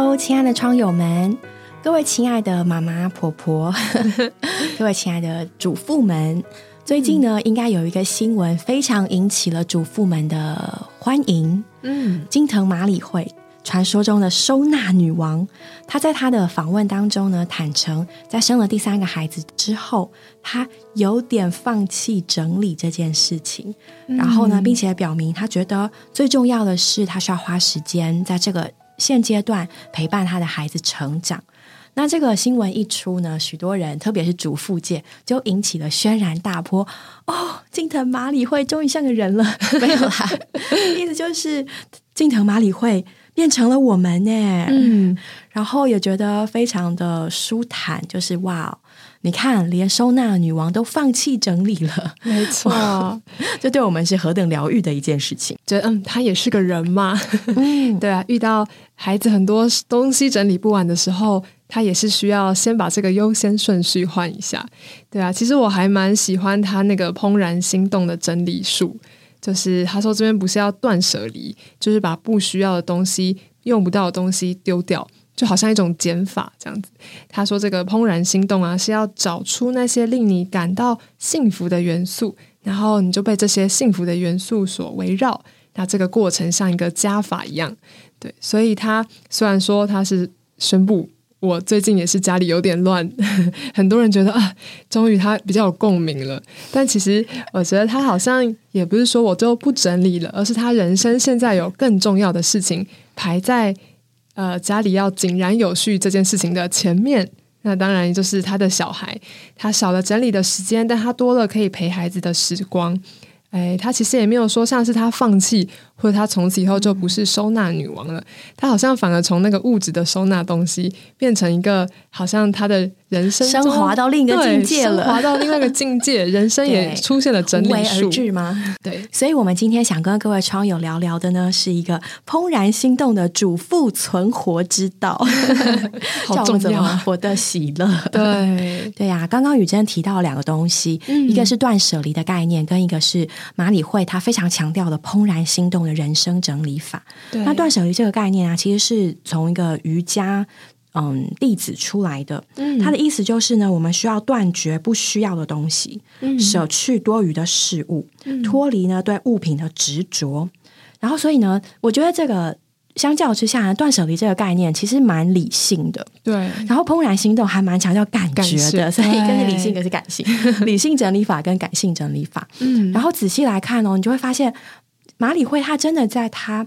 Hello，亲爱的窗友们，各位亲爱的妈妈、婆婆，各位亲爱的主妇们，最近呢，应该有一个新闻非常引起了主妇们的欢迎。嗯，金藤马里会，传说中的收纳女王，她在她的访问当中呢，坦诚在生了第三个孩子之后，她有点放弃整理这件事情。然后呢，并且表明她觉得最重要的是，她需要花时间在这个。现阶段陪伴他的孩子成长，那这个新闻一出呢，许多人特别是主妇界就引起了轩然大波。哦，近藤麻里惠终于像个人了，没有啦，意思就是近藤麻里惠变成了我们呢。嗯，然后也觉得非常的舒坦，就是哇。你看，连收纳女王都放弃整理了，没错，这对我们是何等疗愈的一件事情。觉得嗯，她也是个人嘛，嗯，对啊，遇到孩子很多东西整理不完的时候，她也是需要先把这个优先顺序换一下。对啊，其实我还蛮喜欢她那个怦然心动的整理术，就是他说这边不是要断舍离，就是把不需要的东西、用不到的东西丢掉。就好像一种减法这样子。他说：“这个怦然心动啊，是要找出那些令你感到幸福的元素，然后你就被这些幸福的元素所围绕。那这个过程像一个加法一样，对。所以他虽然说他是宣布，我最近也是家里有点乱，很多人觉得啊，终于他比较有共鸣了。但其实我觉得他好像也不是说我就不整理了，而是他人生现在有更重要的事情排在。”呃，家里要井然有序这件事情的前面，那当然就是他的小孩，他少了整理的时间，但他多了可以陪孩子的时光。哎，他其实也没有说像是他放弃。或者他从此以后就不是收纳女王了，他好像反而从那个物质的收纳东西，变成一个好像他的人生升华到另一个境界了，升华到另外一个境界，人生也出现了整理术。吗？对，所以我们今天想跟各位超友聊聊的呢，是一个怦然心动的主妇存活之道，好重要，活的喜乐。对。对呀，刚刚雨珍提到两个东西，一个是断舍离的概念，跟一个是马里会他非常强调的怦然心动的。人生整理法，那断舍离这个概念啊，其实是从一个瑜伽嗯例子出来的。嗯，他的意思就是呢，我们需要断绝不需要的东西，舍去多余的事物，脱离呢对物品的执着。然后，所以呢，我觉得这个相较之下，断舍离这个概念其实蛮理性的。对，然后怦然心动还蛮强调感觉的，所以一个是理性，一个是感性。理性整理法跟感性整理法，嗯，然后仔细来看哦，你就会发现。马里会，他真的在他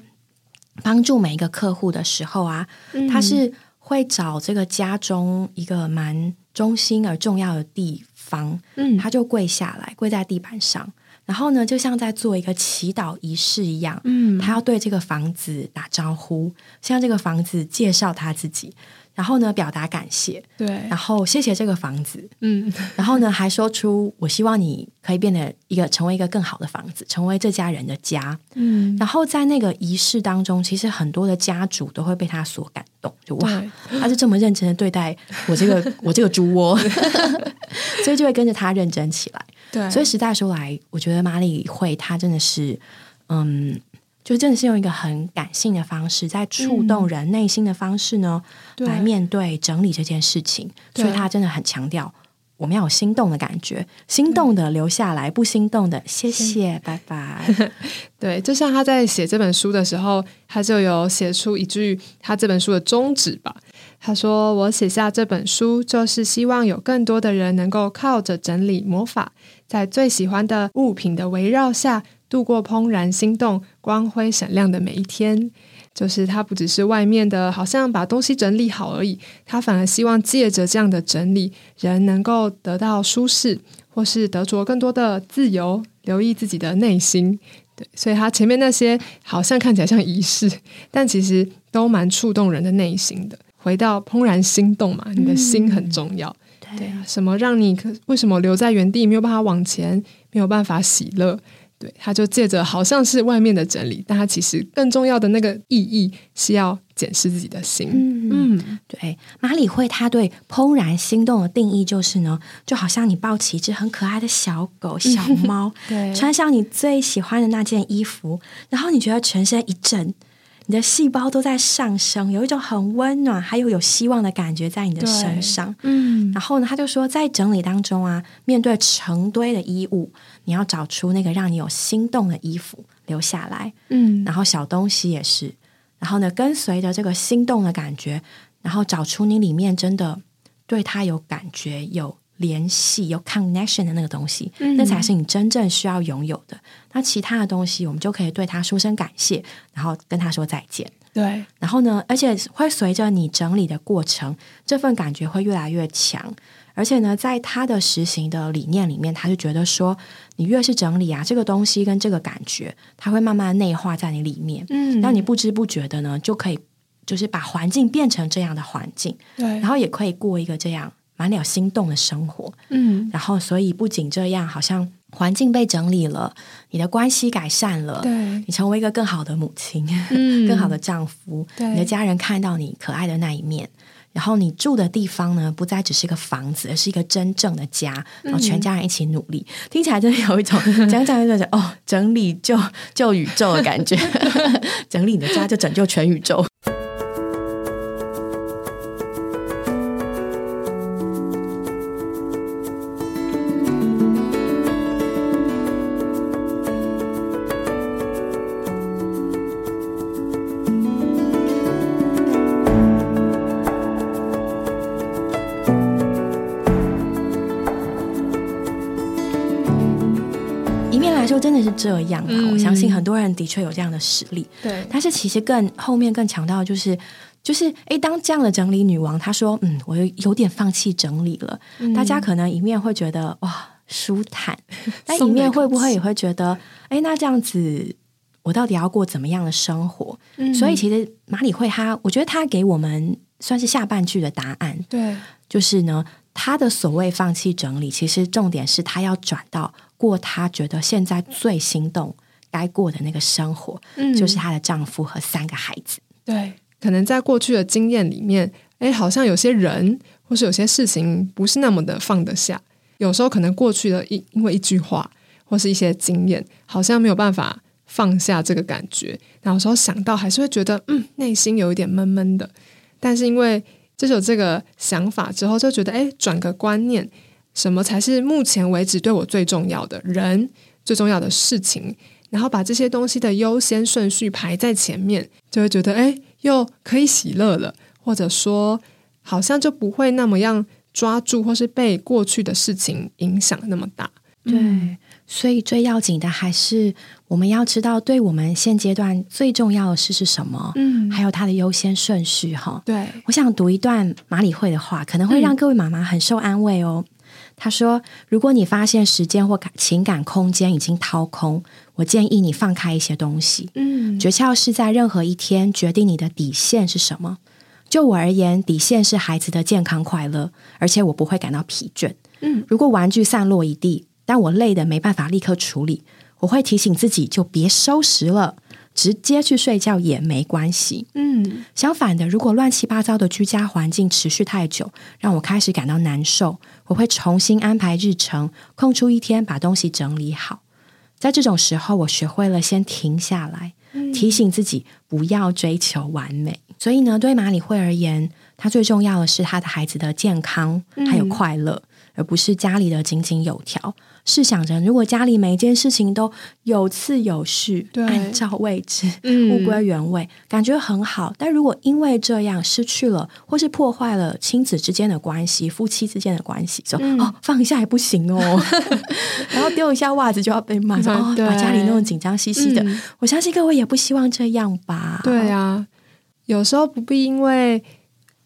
帮助每一个客户的时候啊，他是会找这个家中一个蛮中心而重要的地方，嗯，他就跪下来，跪在地板上，然后呢，就像在做一个祈祷仪式一样，嗯，他要对这个房子打招呼，向这个房子介绍他自己。然后呢，表达感谢，对，然后谢谢这个房子，嗯，然后呢，还说出我希望你可以变得一个成为一个更好的房子，成为这家人的家，嗯，然后在那个仪式当中，其实很多的家主都会被他所感动，就哇，他是这么认真的对待我这个 我这个猪窝，所以就会跟着他认真起来，对，所以时代说来，我觉得马里会他真的是，嗯。就真的是用一个很感性的方式，在触动人内心的方式呢，来面对整理这件事情。所以他真的很强调，我们要有心动的感觉，心动的留下来，不心动的谢谢，拜拜。对，就像他在写这本书的时候，他就有写出一句他这本书的宗旨吧。他说：“我写下这本书，就是希望有更多的人能够靠着整理魔法，在最喜欢的物品的围绕下。”度过怦然心动、光辉闪亮的每一天，就是他不只是外面的，好像把东西整理好而已。他反而希望借着这样的整理，人能够得到舒适，或是得着更多的自由。留意自己的内心，对，所以他前面那些好像看起来像仪式，但其实都蛮触动人的内心的。回到怦然心动嘛，你的心很重要。对啊，什么让你为什么留在原地，没有办法往前，没有办法喜乐？对，他就借着好像是外面的整理，但他其实更重要的那个意义是要检视自己的心。嗯，对，马里会他对怦然心动的定义就是呢，就好像你抱起一只很可爱的小狗、小猫，对，穿上你最喜欢的那件衣服，然后你觉得全身一震。你的细胞都在上升，有一种很温暖还有有希望的感觉在你的身上。嗯，然后呢，他就说，在整理当中啊，面对成堆的衣物，你要找出那个让你有心动的衣服留下来。嗯，然后小东西也是，然后呢，跟随着这个心动的感觉，然后找出你里面真的对他有感觉、有联系、有 connection 的那个东西，嗯那才是你真正需要拥有的。那其他的东西，我们就可以对他说声感谢，然后跟他说再见。对，然后呢，而且会随着你整理的过程，这份感觉会越来越强。而且呢，在他的实行的理念里面，他就觉得说，你越是整理啊，这个东西跟这个感觉，它会慢慢内化在你里面，嗯，让你不知不觉的呢，就可以就是把环境变成这样的环境，对，然后也可以过一个这样满了心动的生活。嗯，然后，所以不仅这样，好像环境被整理了，你的关系改善了，对，你成为一个更好的母亲，嗯 更好的丈夫，对你的家人看到你可爱的那一面。然后你住的地方呢，不再只是一个房子，而是一个真正的家。然后全家人一起努力，听起来真的有一种 讲讲就讲哦，整理救救宇宙的感觉，整理你的家就拯救全宇宙。这样啊，嗯。我相信很多人的确有这样的实力。对，但是其实更后面更强调的就是，就是诶，当这样的整理女王她说，嗯，我有有点放弃整理了，嗯。大家可能一面会觉得哇舒坦，但一面会不会也会觉得，哎，那这样子我到底要过怎么样的生活？嗯。所以其实马里会他，我觉得她给我们算是下半句的答案，对，就是呢，她的所谓放弃整理，其实重点是她要转到过她觉得现在最心动该过的那个生活，嗯就是她的丈夫和三个孩子。对，可能在过去的经验里面，哎，好像有些人或是有些事情不是那么的放得下。有时候可能过去的一因为一句话或是一些经验，好像没有办法放下这个感觉。然后有时候想到还是会觉得，嗯，内心有一点闷闷的。但是因为就是有这个想法之后，就觉得，哎，转个观念，什么才是目前为止对我最重要的人、最重要的事情？然后把这些东西的优先顺序排在前面，就会觉得哎，又可以喜乐了，或者说好像就不会那么样抓住，或是被过去的事情影响那么大。对，所以最要紧的还是我们要知道，对我们现阶段最重要的事是什么，嗯还有它的优先顺序哈。对，我想读一段马里会的话，可能会让各位妈妈很受安慰哦。他说：“如果你发现时间或感情感空间已经掏空，我建议你放开一些东西。嗯诀窍是在任何一天决定你的底线是什么。就我而言，底线是孩子的健康快乐，而且我不会感到疲倦。嗯，如果玩具散落一地，但我累得没办法立刻处理，我会提醒自己就别收拾了，直接去睡觉也没关系。嗯相反的，如果乱七八糟的居家环境持续太久，让我开始感到难受，我会重新安排日程，空出一天把东西整理好。在这种时候，我学会了先停下来，提醒自己不要追求完美。所以呢，对马里会而言，他最重要的是他的孩子的健康还有快乐，而不是家里的井井有条。试想着，如果家里每一件事情都有次有序，按照位置，嗯物归原位，感觉很好。但如果因为这样失去了，或是破坏了亲子之间的关系、夫妻之间的关系，说、嗯哦放一下也不行哦，然后丢一下袜子就要被骂，说哦把家里弄得紧张兮兮的。嗯我相信各位也不希望这样吧？对啊，有时候不必因为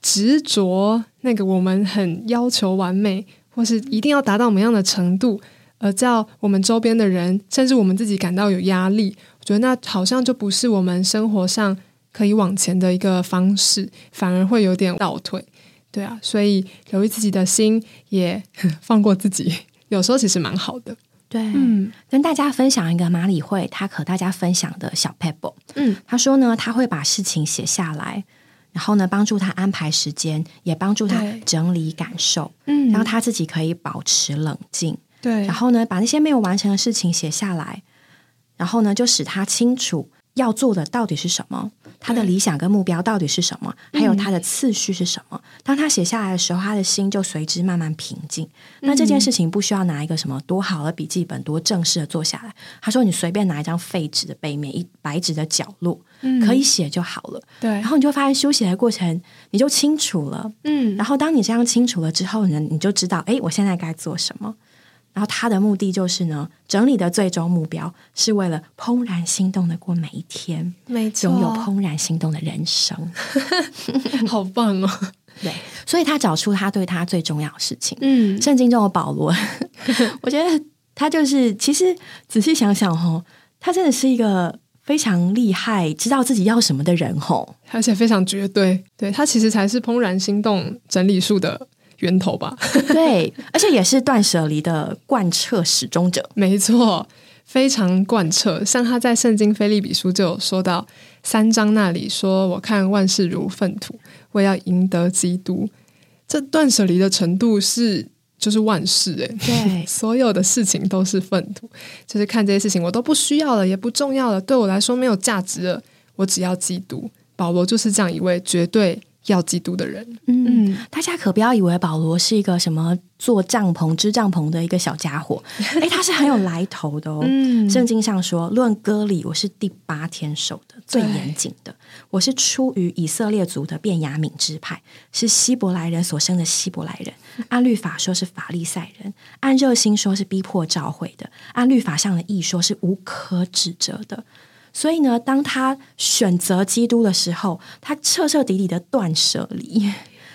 执着那个我们很要求完美，或是一定要达到某样的程度，而叫我们周边的人，甚至我们自己感到有压力。我觉得那好像就不是我们生活上可以往前的一个方式，反而会有点倒退。对啊，所以留意自己的心，也放过自己，有时候其实蛮好的。对，嗯跟大家分享一个马里会他和大家分享的小 pebble。嗯他说呢，他会把事情写下来，然后呢，帮助他安排时间，也帮助他整理感受，嗯。让他自己可以保持冷静。对，然后呢，把那些没有完成的事情写下来，然后呢，就使他清楚要做的到底是什么？他的理想跟目标到底是什么？还有他的次序是什么？当他写下来的时候，他的心就随之慢慢平静。那这件事情不需要拿一个什么多好的笔记本、多正式的做下来。他说：“你随便拿一张废纸的背面，一白纸的角落，可以写就好了。”对。然后你就发现，书写的过程你就清楚了。嗯。然后当你这样清楚了之后呢，你就知道，哎，我现在该做什么。然后他的目的就是呢，整理的最终目标是为了怦然心动的过每一天，没错，拥有怦然心动的人生，好棒哦！对，所以他找出他对他最重要的事情。嗯，圣经中的保罗，我觉得他就是其实仔细想想哦，他真的是一个非常厉害、知道自己要什么的人哦，而且非常绝对。对他其实才是怦然心动整理术的。源头吧，对，而且也是断舍离的贯彻始终者，没错，非常贯彻。像他在圣经菲利比书就有说到三章那里说：“我看万事如粪土，我要赢得基督。”这断舍离的程度是就是万事哎，对，所有的事情都是粪土，就是看这些事情我都不需要了，也不重要了，对我来说没有价值了，我只要基督。保罗就是这样一位绝对。要基督的人，嗯，大家可不要以为保罗是一个什么做帐篷、支帐篷的一个小家伙，哎，他是很有来头的哦。圣经上说，论割礼，我是第八天守的，最严谨的。我是出于以色列族的便雅敏支派，是希伯来人所生的希伯来人。按律法说是法利赛人，按热心说是逼迫召会的，按律法上的义说是无可指责的。所以呢，当他选择基督的时候，他彻彻底底的断舍离，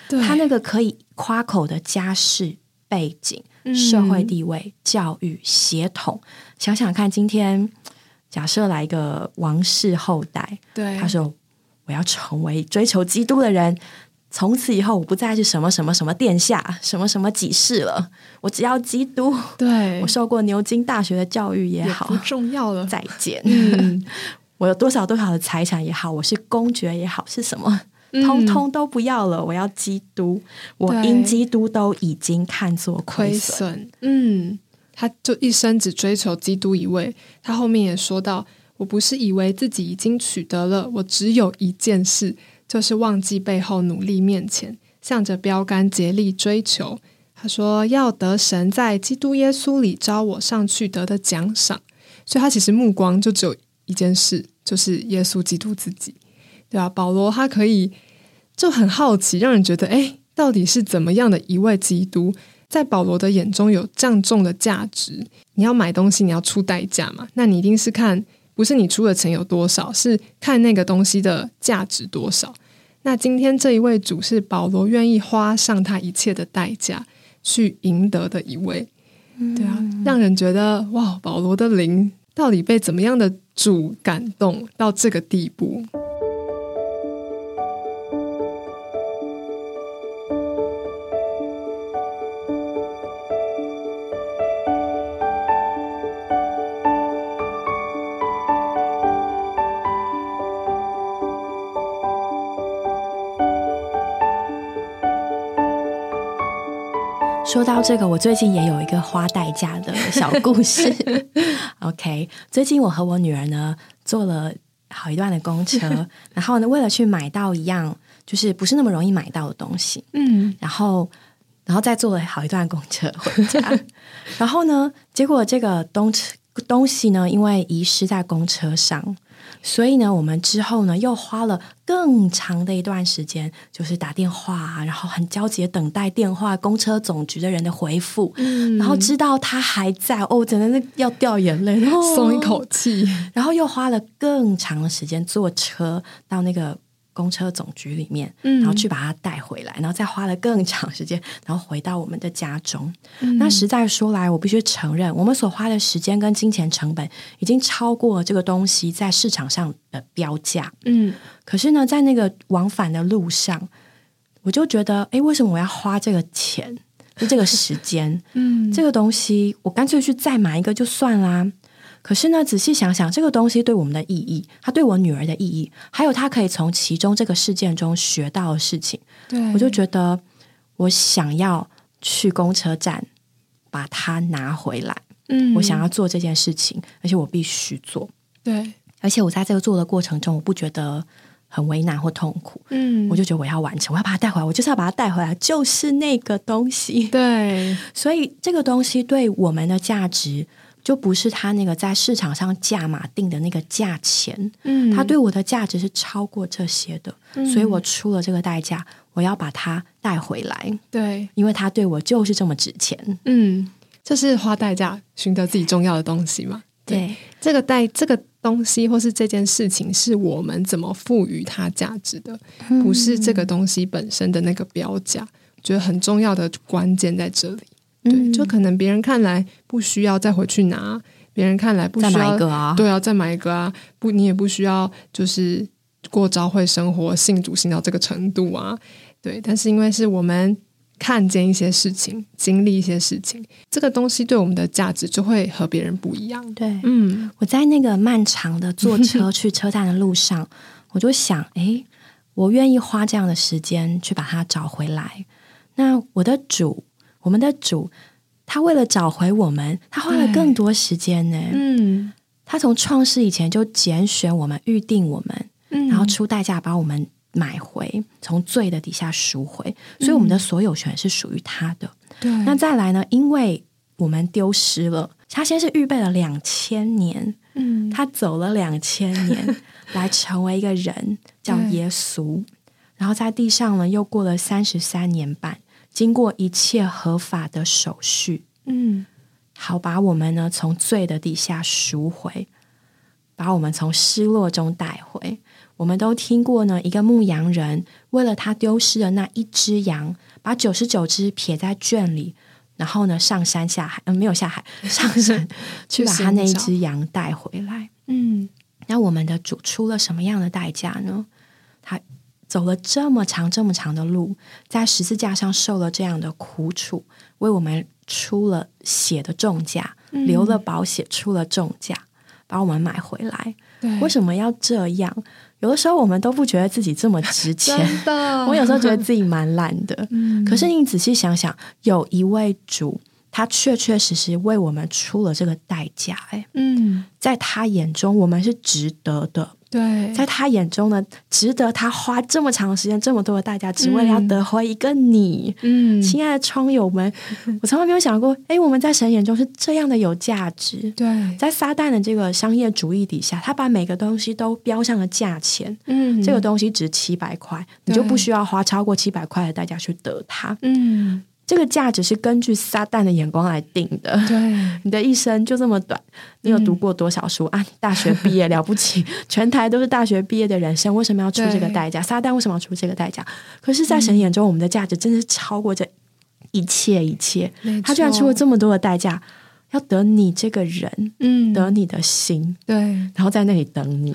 他那个可以夸口的家世背景、社会地位、教育、协同，想想看，今天假设来一个王室后代，对。他说：“我要成为追求基督的人。”从此以后，我不再是什么什么什么殿下，什么什么几世了。我只要基督。对我受过牛津大学的教育也好，不重要了。再见。我有多少多少的财产也好，我是公爵也好，是什么，通通都不要了。我要基督。我因基督都已经看作亏损。嗯，他就一生只追求基督一位。他后面也说到：“我不是以为自己已经取得了，我只有一件事。”就是忘记背后努力面前，向着标杆竭力追求。他说要得神在基督耶稣里招我上去得的奖赏，所以他其实目光就只有一件事，就是耶稣基督自己，对吧？保罗他可以就很好奇，让人觉得，哎，到底是怎么样的一位基督，在保罗的眼中有这样重的价值？你要买东西，你要出代价嘛？那你一定是看。不是你出的钱有多少，是看那个东西的价值多少。那今天这一位主是保罗愿意花上他一切的代价去赢得的一位，对啊，让人觉得哇，保罗的灵到底被怎么样的主感动到这个地步？到这个，我最近也有一个花代价的小故事。OK，最近我和我女儿呢坐了好一段的公车，然后呢为了去买到一样就是不是那么容易买到的东西，嗯，然后然后再坐了好一段公车回家，然后呢，结果这个东东西呢因为遗失在公车上。所以呢，我们之后呢又花了更长的一段时间，就是打电话，然后很焦急等待电话公车总局的人的回复，然后知道他还在，哦，真的是要掉眼泪，然后松一口气，然后又花了更长的时间坐车到那个。公车总局里面，然后去把它带回来，然后再花了更长时间，然后回到我们的家中。那实在说来，我必须承认，我们所花的时间跟金钱成本已经超过这个东西在市场上的标价。嗯，可是呢，在那个往返的路上，我就觉得，哎，为什么我要花这个钱？就这个时间，嗯，这个东西，我干脆去再买一个就算啦。可是呢，仔细想想，这个东西对我们的意义，它对我女儿的意义，还有她可以从其中这个事件中学到的事情，对我就觉得我想要去公车站把它拿回来。嗯，我想要做这件事情，而且我必须做。对，而且我在这个做的过程中，我不觉得很为难或痛苦，嗯我就觉得我要完成，我要把它带回来，我就是要把它带回来，就是那个东西。对，所以这个东西对我们的价值，就不是他那个在市场上价码定的那个价钱，嗯他对我的价值是超过这些的，所以我出了这个代价，我要把它带回来，对，因为他对我就是这么值钱。嗯，这是花代价寻得自己重要的东西嘛。对，这个代这个东西或是这件事情，是我们怎么赋予它价值的，不是这个东西本身的那个标价。我觉得很重要的关键在这里。就可能别人看来不需要再回去拿，别人看来不再需要买一个啊，对啊，再买一个啊，不，你也不需要就是过朝会生活，信主信到这个程度啊，对。但是因为是我们看见一些事情，经历一些事情，这个东西对我们的价值就会和别人不一样。对，嗯我在那个漫长的坐 车去车站的路上，我就想，哎，我愿意花这样的时间去把它找回来。那我的主，我们的主，他为了找回我们，他花了更多时间呢。嗯他从创世以前就拣选我们，预定我们，嗯然后出代价把我们买回，从罪的底下赎回，所以我们的所有权是属于他的。对，那再来呢？因为我们丢失了，他先是预备了两千年，嗯他走了两千年 来成为一个人，叫耶稣。然后在地上呢，又过了三十三年半，经过一切合法的手续，嗯好把我们呢从罪的底下赎回，把我们从失落中带回。我们都听过呢，一个牧羊人为了他丢失的那一只羊，把九十九只撇在圈里，然后呢上山下海，嗯、没有下海，上山去把他那一只羊带回来。嗯那我们的主出了什么样的代价呢？他走了这么长、这么长的路，在十字架上受了这样的苦楚，为我们出了血的重价，流了宝血，出了重价，把我们买回来。对，为什么要这样？有的时候我们都不觉得自己这么值钱。的？我有时候觉得自己蛮懒的，嗯可是你仔细想想，有一位主，他确确实实为我们出了这个代价。哎，嗯在他眼中，我们是值得的。对，在他眼中呢，值得他花这么长的时间、这么多的代价，只为了要得回一个你。嗯亲爱的窗友们，我从来没有想过，哎，我们在神眼中是这样的有价值。对，在撒旦的这个商业主义底下，他把每个东西都标上了价钱。嗯这个东西值七百块，你就不需要花超过七百块的代价去得它。嗯这个价值是根据撒旦的眼光来定的。对你的一生就这么短，你有读过多少书、啊？你大学毕业 了不起，全台都是大学毕业的人生，为什么要出这个代价？撒旦为什么要出这个代价？可是，在神眼中，我们的价值真是超过这一切一切。他居然出了这么多的代价，要得你这个人，嗯得你的心，对然后在那里等你，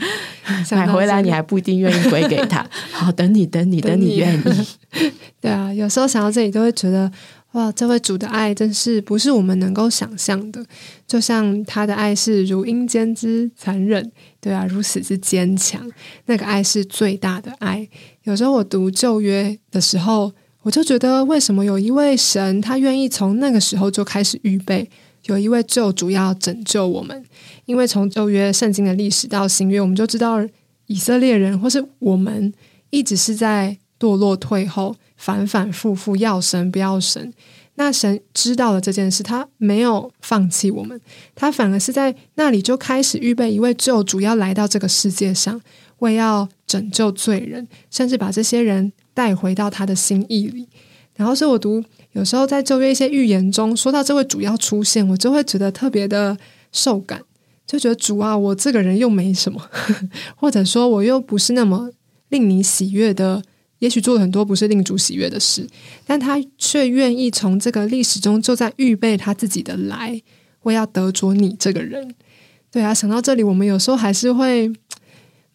买回来你还不一定愿意归给他。好，等你，等你，等你愿意。对啊，有时候想到这里，都会觉得哇，这位主的爱真是不是我们能够想象的。就像他的爱是如阴间之残忍，对啊，如此之坚强，那个爱是最大的爱。有时候我读旧约的时候，我就觉得为什么有一位神，他愿意从那个时候就开始预备，有一位救主要拯救我们。因为从旧约圣经的历史到新约，我们就知道以色列人或是我们一直是在堕落退后，反反复复要神不要神。那神知道了这件事，他没有放弃我们，他反而是在那里就开始预备一位救主要来到这个世界上，为要拯救罪人，甚至把这些人带回到他的心意里。然后，所以我读有时候在旧约一些预言中说到这位主要出现，我就会觉得特别的受感，就觉得主啊，我这个人又没什么，或者说我又不是那么令你喜悦的。也许做了很多不是令主喜悦的事，但他却愿意从这个历史中就在预备他自己的来，为要得着你这个人。对啊，想到这里，我们有时候还是会，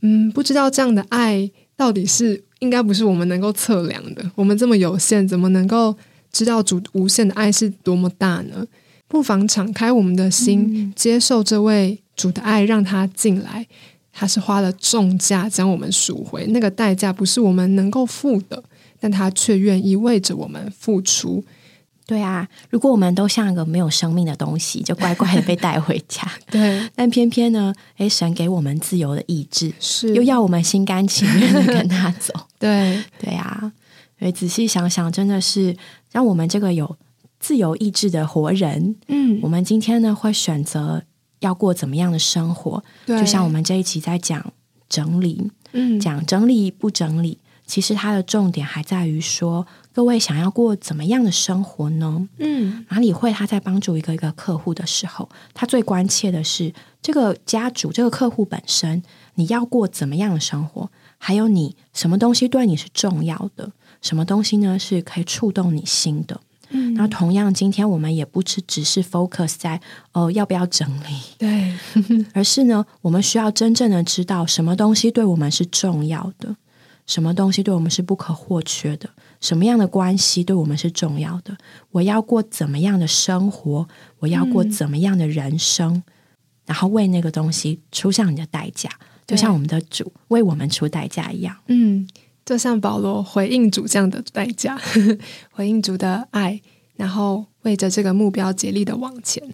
嗯，不知道这样的爱到底是应该不是我们能够测量的。我们这么有限，怎么能够知道主无限的爱是多么大呢？不妨敞开我们的心，接受这位主的爱，让他进来。他是花了重价将我们赎回，那个代价不是我们能够付的，但他却愿意为着我们付出。对啊，如果我们都像一个没有生命的东西，就乖乖的被带回家。对，但偏偏呢，哎，神给我们自由的意志，是又要我们心甘情愿的跟他走。对，对啊，所以仔细想想，真的是让我们这个有自由意志的活人，嗯我，们今天呢会选择要过怎么样的生活？对，就像我们这一期在讲整理，嗯讲整理不整理，其实它的重点还在于说，各位想要过怎么样的生活呢？嗯。马里会他在帮助一个一个客户的时候，他最关切的是这个家主、这个客户本身，你要过怎么样的生活，还有你什么东西对你是重要的，什么东西呢是可以触动你心的。嗯，那同样，今天我们也不是只是 focus 在哦要不要整理，对，而是呢，我们需要真正的知道什么东西对我们是重要的，什么东西对我们是不可或缺的，什么样的关系对我们是重要的。我要过怎么样的生活，我要过怎么样的人生，然后为那个东西出上你的代价，就像我们的主为我们出代价一样。嗯，就像保罗回应主这样的代价，回应主的爱，然后为着这个目标竭力的往前。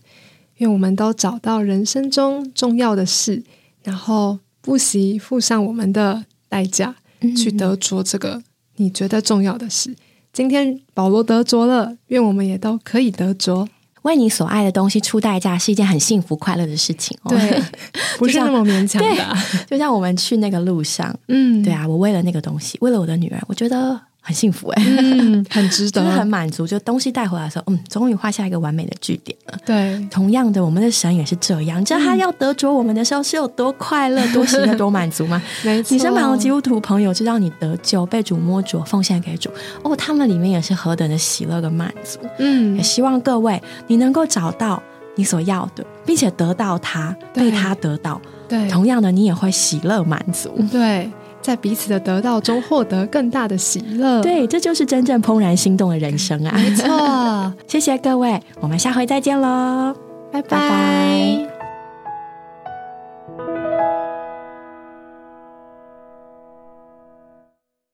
愿我们都找到人生中重要的事，然后不惜付上我们的代价，去得着这个你觉得重要的事。今天保罗得着了，愿我们也都可以得着。为你所爱的东西出代价是一件很幸福快乐的事情哦。对，不是那么勉强的啊、就像我们去那个路上，嗯，对啊，我为了那个东西，为了我的女儿，我觉得很幸福哎、嗯，很值得就是很。满足。就东西带回来的时候，嗯，终于画下一个完美的句点了。对，同样的，我们的神也是这样，你知道他要得着我们的时候是有多快乐、多喜乐、多满足吗？没错。你身旁的基督徒朋友知道你得救、被主摸着、奉献给主，哦，他们里面也是何等的喜乐跟满足。嗯也，希望各位你能够找到你所要的，并且得到他，被他得到。对，同样的，你也会喜乐满足。对，在彼此的得到中获得更大的喜乐。，对，这就是真正怦然心动的人生啊！没错。谢谢各位，我们下回再见喽，拜拜拜